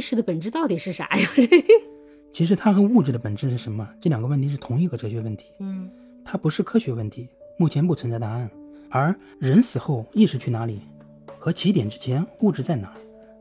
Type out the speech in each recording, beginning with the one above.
意识的本质到底是啥呀？其实它和物质的本质是什么？这两个问题是同一个哲学问题。嗯，它不是科学问题，目前不存在答案。而人死后意识去哪里，和起点之前物质在哪，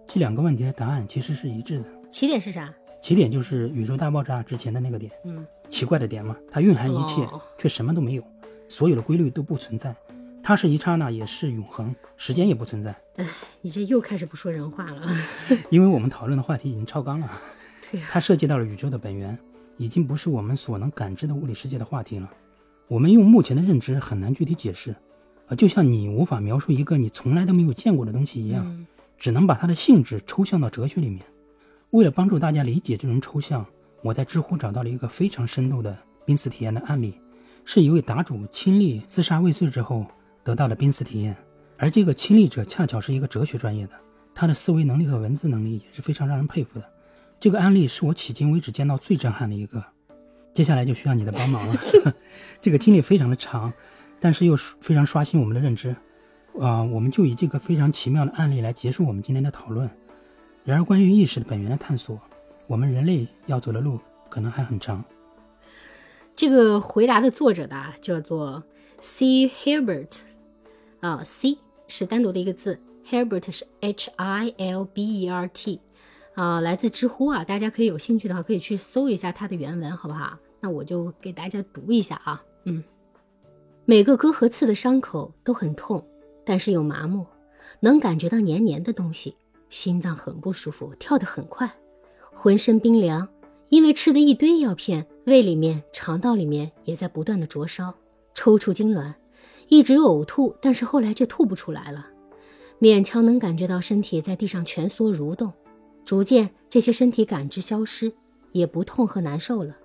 这两个问题的答案其实是一致的。起点是啥？起点就是宇宙大爆炸之前的那个点。嗯，奇怪的点嘛，它蕴含一切，却什么都没有，所有的规律都不存在。它是一刹那，也是永恒，时间也不存在。哎，你这又开始不说人话了。因为我们讨论的话题已经超纲了。对呀，它涉及到了宇宙的本源，已经不是我们所能感知的物理世界的话题了。我们用目前的认知很难具体解释，呃，就像你无法描述一个你从来都没有见过的东西一样，只能把它的性质抽象到哲学里面。为了帮助大家理解这种抽象，我在知乎找到了一个非常生动的濒死体验的案例，是一位答主亲历自杀未遂之后。得到了濒死体验，而这个亲历者恰巧是一个哲学专业的，他的思维能力和文字能力也是非常让人佩服的。这个案例是我迄今为止见到最震撼的一个。接下来就需要你的帮忙了。这个经历非常的长，但是又非常刷新我们的认知。啊，我们就以这个非常奇妙的案例来结束我们今天的讨论。然而，关于意识的本源的探索，我们人类要走的路可能还很长。这个回答的作者的叫做 C. Herbert。啊，C 是单独的一个字，Hilbert 是 H I L B E R T，啊，来自知乎啊，大家可以有兴趣的话可以去搜一下它的原文，好不好？那我就给大家读一下啊，嗯，每个割和刺的伤口都很痛，但是又麻木，能感觉到黏黏的东西，心脏很不舒服，跳得很快，浑身冰凉，因为吃的一堆药片，胃里面、肠道里面也在不断的灼烧，抽搐痉挛。一直呕吐，但是后来却吐不出来了，勉强能感觉到身体在地上蜷缩蠕动，逐渐这些身体感知消失，也不痛和难受了。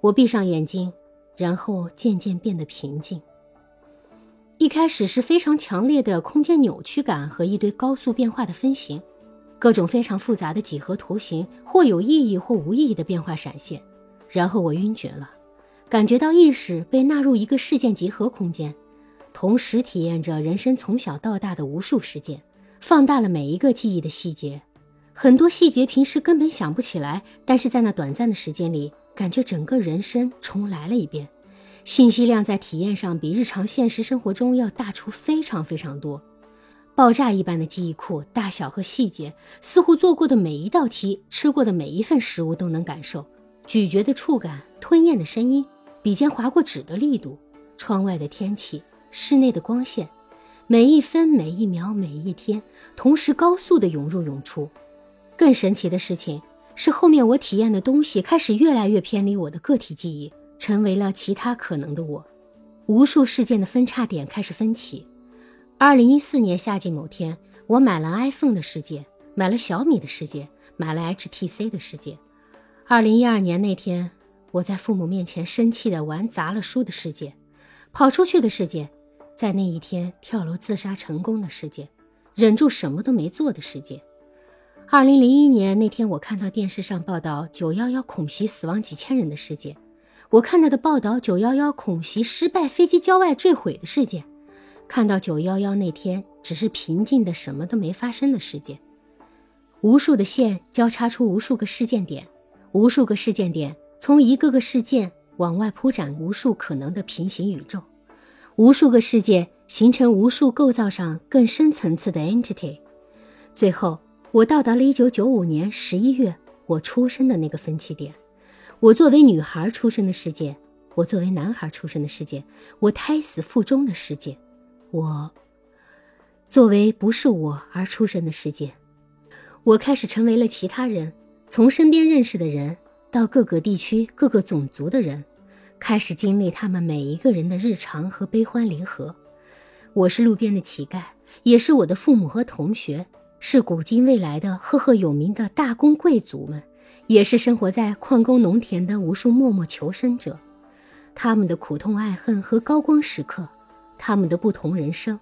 我闭上眼睛，然后渐渐变得平静。一开始是非常强烈的空间扭曲感和一堆高速变化的分形，各种非常复杂的几何图形，或有意义或无意义的变化闪现。然后我晕厥了，感觉到意识被纳入一个事件集合空间。同时体验着人生从小到大的无数事件，放大了每一个记忆的细节，很多细节平时根本想不起来，但是在那短暂的时间里，感觉整个人生重来了一遍。信息量在体验上比日常现实生活中要大出非常非常多，爆炸一般的记忆库，大小和细节，似乎做过的每一道题，吃过的每一份食物都能感受，咀嚼的触感，吞咽的声音，笔尖划过纸的力度，窗外的天气。室内的光线，每一分每一秒每一天，同时高速的涌入涌出。更神奇的事情是，后面我体验的东西开始越来越偏离我的个体记忆，成为了其他可能的我。无数事件的分叉点开始分歧。二零一四年夏季某天，我买了 iPhone 的世界，买了小米的世界，买了 HTC 的世界。二零一二年那天，我在父母面前生气的玩砸了书的世界，跑出去的世界。在那一天跳楼自杀成功的世界，忍住什么都没做的世界。二零零一年那天，我看到电视上报道九幺幺恐袭死亡几千人的世界，我看到的报道九幺幺恐袭失败，飞机郊外坠毁的世界，看到九幺幺那天只是平静的什么都没发生的世界。无数的线交叉出无数个事件点，无数个事件点从一个个事件往外铺展无数可能的平行宇宙。无数个世界形成无数构造上更深层次的 entity，最后我到达了1995年11月我出生的那个分歧点。我作为女孩出生的世界，我作为男孩出生的世界，我胎死腹中的世界，我作为不是我而出生的世界，我开始成为了其他人，从身边认识的人到各个地区、各个种族的人。开始经历他们每一个人的日常和悲欢离合。我是路边的乞丐，也是我的父母和同学，是古今未来的赫赫有名的大公贵族们，也是生活在矿工农田的无数默默求生者。他们的苦痛爱恨和高光时刻，他们的不同人生，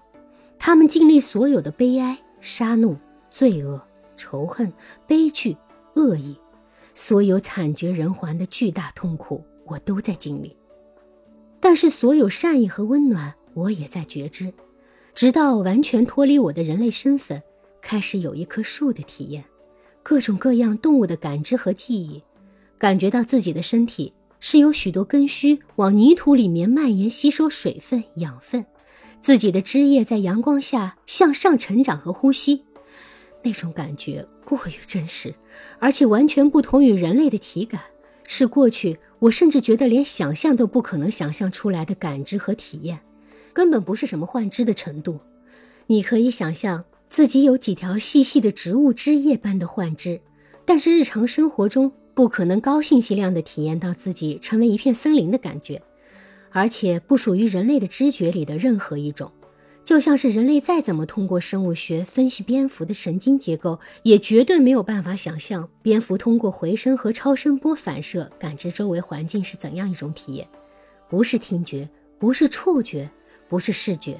他们经历所有的悲哀、杀戮、罪恶、仇恨、悲剧、恶意，所有惨绝人寰的巨大痛苦。我都在经历，但是所有善意和温暖，我也在觉知，直到完全脱离我的人类身份，开始有一棵树的体验，各种各样动物的感知和记忆，感觉到自己的身体是有许多根须往泥土里面蔓延，吸收水分、养分，自己的枝叶在阳光下向上成长和呼吸，那种感觉过于真实，而且完全不同于人类的体感，是过去我甚至觉得连想象都不可能想象出来的感知和体验，根本不是什么幻知的程度。你可以想象。自己有几条细细的植物枝叶般的幻肢，但是日常生活中不可能高信息量的体验到自己成为一片森林的感觉，而且不属于人类的知觉里的任何一种，就像是人类再怎么通过生物学分析蝙蝠的神经结构，也绝对没有办法想象蝙蝠通过回声和超声波反射感知周围环境是怎样一种体验，不是听觉，不是触觉，不是视觉，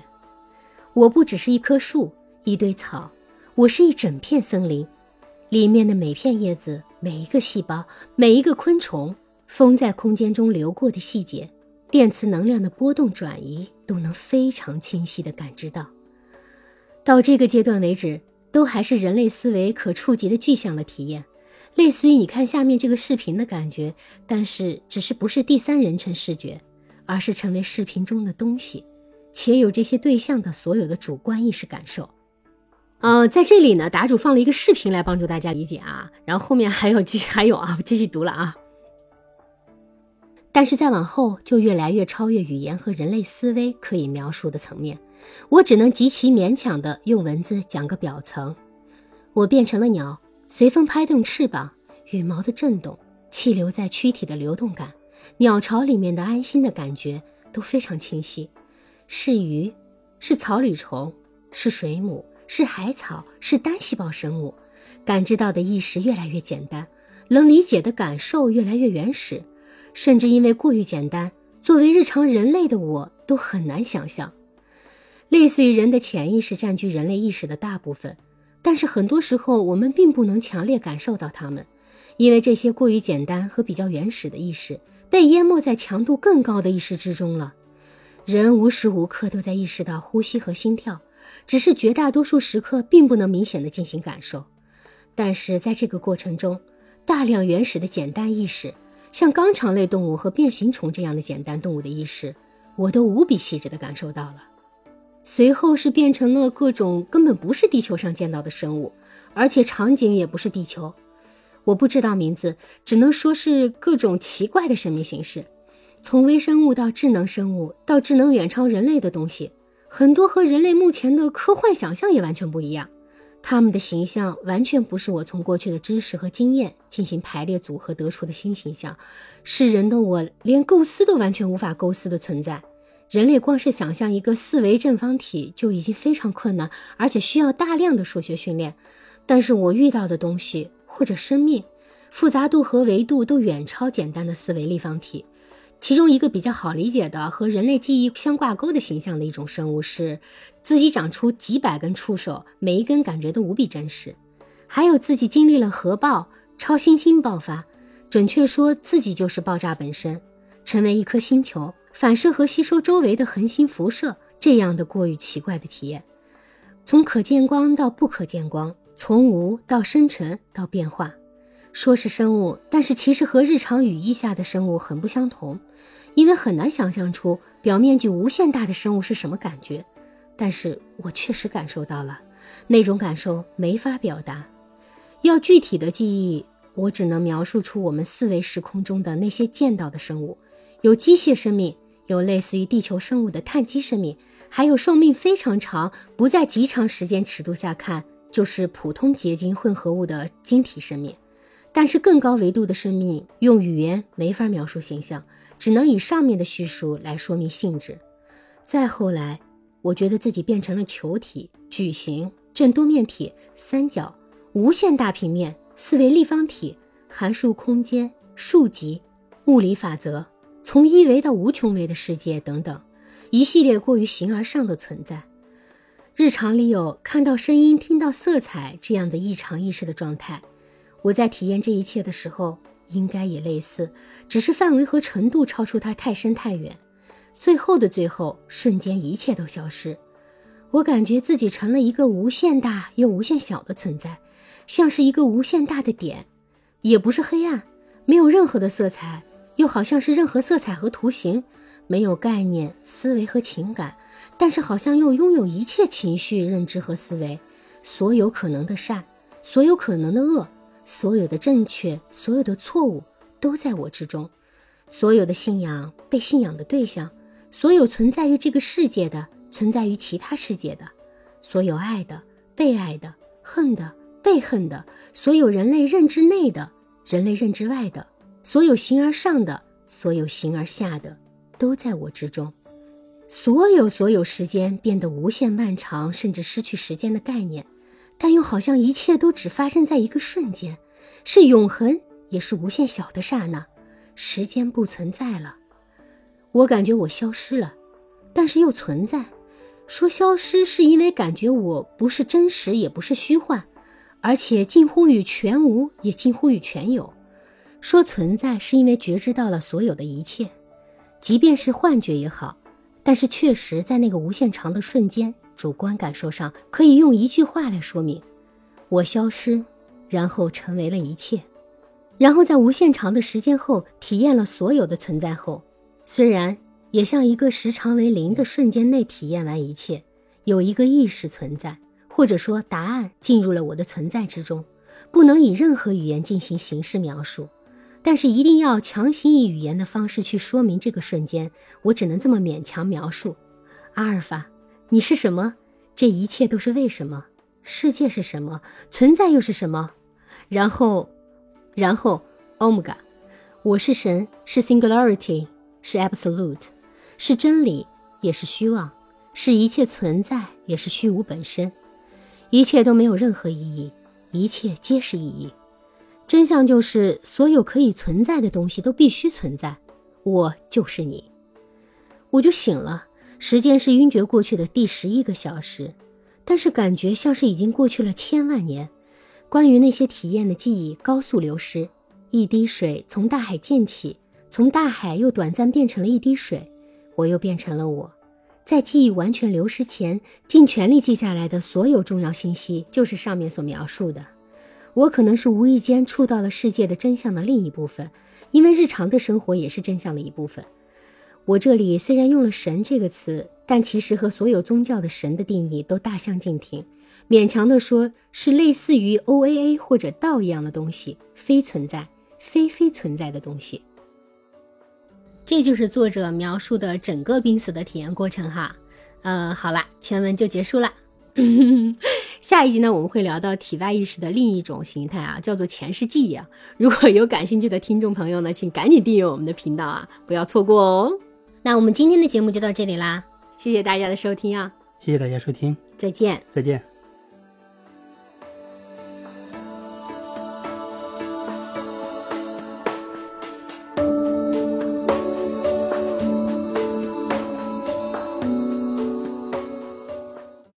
我不只是一棵树。一堆草，我是一整片森林，里面的每片叶子、每一个细胞、每一个昆虫，风在空间中流过的细节，电磁能量的波动转移，都能非常清晰地感知到。到这个阶段为止，都还是人类思维可触及的具象的体验，类似于你看下面这个视频的感觉，但是只是不是第三人称视觉，而是成为视频中的东西，且有这些对象的所有的主观意识感受。嗯，在这里呢，答主放了一个视频来帮助大家理解啊，然后后面还有继续还有啊，我继续读了啊。但是再往后就越来越超越语言和人类思维可以描述的层面，我只能极其勉强的用文字讲个表层。我变成了鸟，随风拍动翅膀，羽毛的震动，气流在躯体的流动感，鸟巢里面的安心的感觉都非常清晰。是鱼，是草履虫，是水母。是海草，是单细胞生物，感知到的意识越来越简单，能理解的感受越来越原始，甚至因为过于简单，作为日常人类的我都很难想象。类似于人的潜意识占据人类意识的大部分，但是很多时候我们并不能强烈感受到它们，因为这些过于简单和比较原始的意识被淹没在强度更高的意识之中了。人无时无刻都在意识到呼吸和心跳。只是绝大多数时刻并不能明显的进行感受，但是在这个过程中，大量原始的简单意识，像肛肠类动物和变形虫这样的简单动物的意识，我都无比细致的感受到了。随后是变成了各种根本不是地球上见到的生物，而且场景也不是地球，我不知道名字，只能说是各种奇怪的生命形式，从微生物到智能生物，到智能远超人类的东西。很多和人类目前的科幻想象也完全不一样，他们的形象完全不是我从过去的知识和经验进行排列组合得出的新形象，是人的我连构思都完全无法构思的存在。人类光是想象一个四维正方体就已经非常困难，而且需要大量的数学训练。但是我遇到的东西或者生命，复杂度和维度都远超简单的四维立方体。其中一个比较好理解的和人类记忆相挂钩的形象的一种生物是，自己长出几百根触手，每一根感觉都无比真实；还有自己经历了核爆、超新星爆发，准确说自己就是爆炸本身，成为一颗星球，反射和吸收周围的恒星辐射这样的过于奇怪的体验。从可见光到不可见光，从无到生成到变化。说是生物，但是其实和日常语义下的生物很不相同，因为很难想象出表面积无限大的生物是什么感觉。但是我确实感受到了，那种感受没法表达。要具体的记忆，我只能描述出我们四维时空中的那些见到的生物：有机械生命，有类似于地球生物的碳基生命，还有寿命非常长、不在极长时间尺度下看就是普通结晶混合物的晶体生命。但是更高维度的生命用语言没法描述形象，只能以上面的叙述来说明性质。再后来，我觉得自己变成了球体、矩形、正多面体、三角、无限大平面、四维立方体、函数空间、数级、物理法则，从一维到无穷维的世界等等，一系列过于形而上的存在。日常里有看到声音、听到色彩这样的异常意识的状态。我在体验这一切的时候，应该也类似，只是范围和程度超出它太深太远。最后的最后，瞬间一切都消失，我感觉自己成了一个无限大又无限小的存在，像是一个无限大的点，也不是黑暗，没有任何的色彩，又好像是任何色彩和图形，没有概念、思维和情感，但是好像又拥有一切情绪、认知和思维，所有可能的善，所有可能的恶，所有的正确，所有的错误，都在我之中。所有的信仰，被信仰的对象，所有存在于这个世界的，存在于其他世界的，所有爱的、被爱的、恨的、被恨的，所有人类认知内的、人类认知外的，所有形而上的、所有形而下的，都在我之中。所有所有时间变得无限漫长，甚至失去时间的概念，但又好像一切都只发生在一个瞬间，是永恒，也是无限小的刹那。时间不存在了，我感觉我消失了，但是又存在。说消失是因为感觉我不是真实，也不是虚幻，而且近乎于全无，也近乎于全有。说存在是因为觉知到了所有的一切，即便是幻觉也好，但是确实在那个无限长的瞬间，主观感受上可以用一句话来说明：我消失，然后成为了一切。然后在无限长的时间后，体验了所有的存在后，虽然也像一个时长为零的瞬间内体验完一切，有一个意识存在，或者说答案进入了我的存在之中，不能以任何语言进行形式描述，但是一定要强行以语言的方式去说明这个瞬间，我只能这么勉强描述：阿尔法，你是什么？这一切都是为什么？世界是什么？存在又是什么？然后。然后，Omega，我是神，是 Singularity，是 Absolute，是真理，也是虚妄，是一切存在，也是虚无本身。一切都没有任何意义，一切皆是意义。真相就是，所有可以存在的东西都必须存在。我就是你，我就醒了。时间是晕厥过去的第十一个小时，但是感觉像是已经过去了千万年。关于那些体验的记忆高速流失，一滴水从大海溅起，从大海又短暂变成了一滴水，我又变成了我。在记忆完全流失前，尽全力记下来的所有重要信息，就是上面所描述的。我可能是无意间触到了世界的真相的另一部分，因为日常的生活也是真相的一部分。我这里虽然用了“神”这个词，但其实和所有宗教的神的定义都大相径庭。勉强的说，是类似于 O A A 或者道一样的东西，非存在、非非存在的东西。这就是作者描述的整个濒死的体验过程哈。呃，好了，全文就结束了。下一集呢，我们会聊到体外意识的另一种形态啊，叫做前世记忆啊。如果有感兴趣的听众朋友呢，请赶紧订阅我们的频道啊，不要错过哦。那我们今天的节目就到这里啦，谢谢大家的收听啊，谢谢大家收听，再见，再见。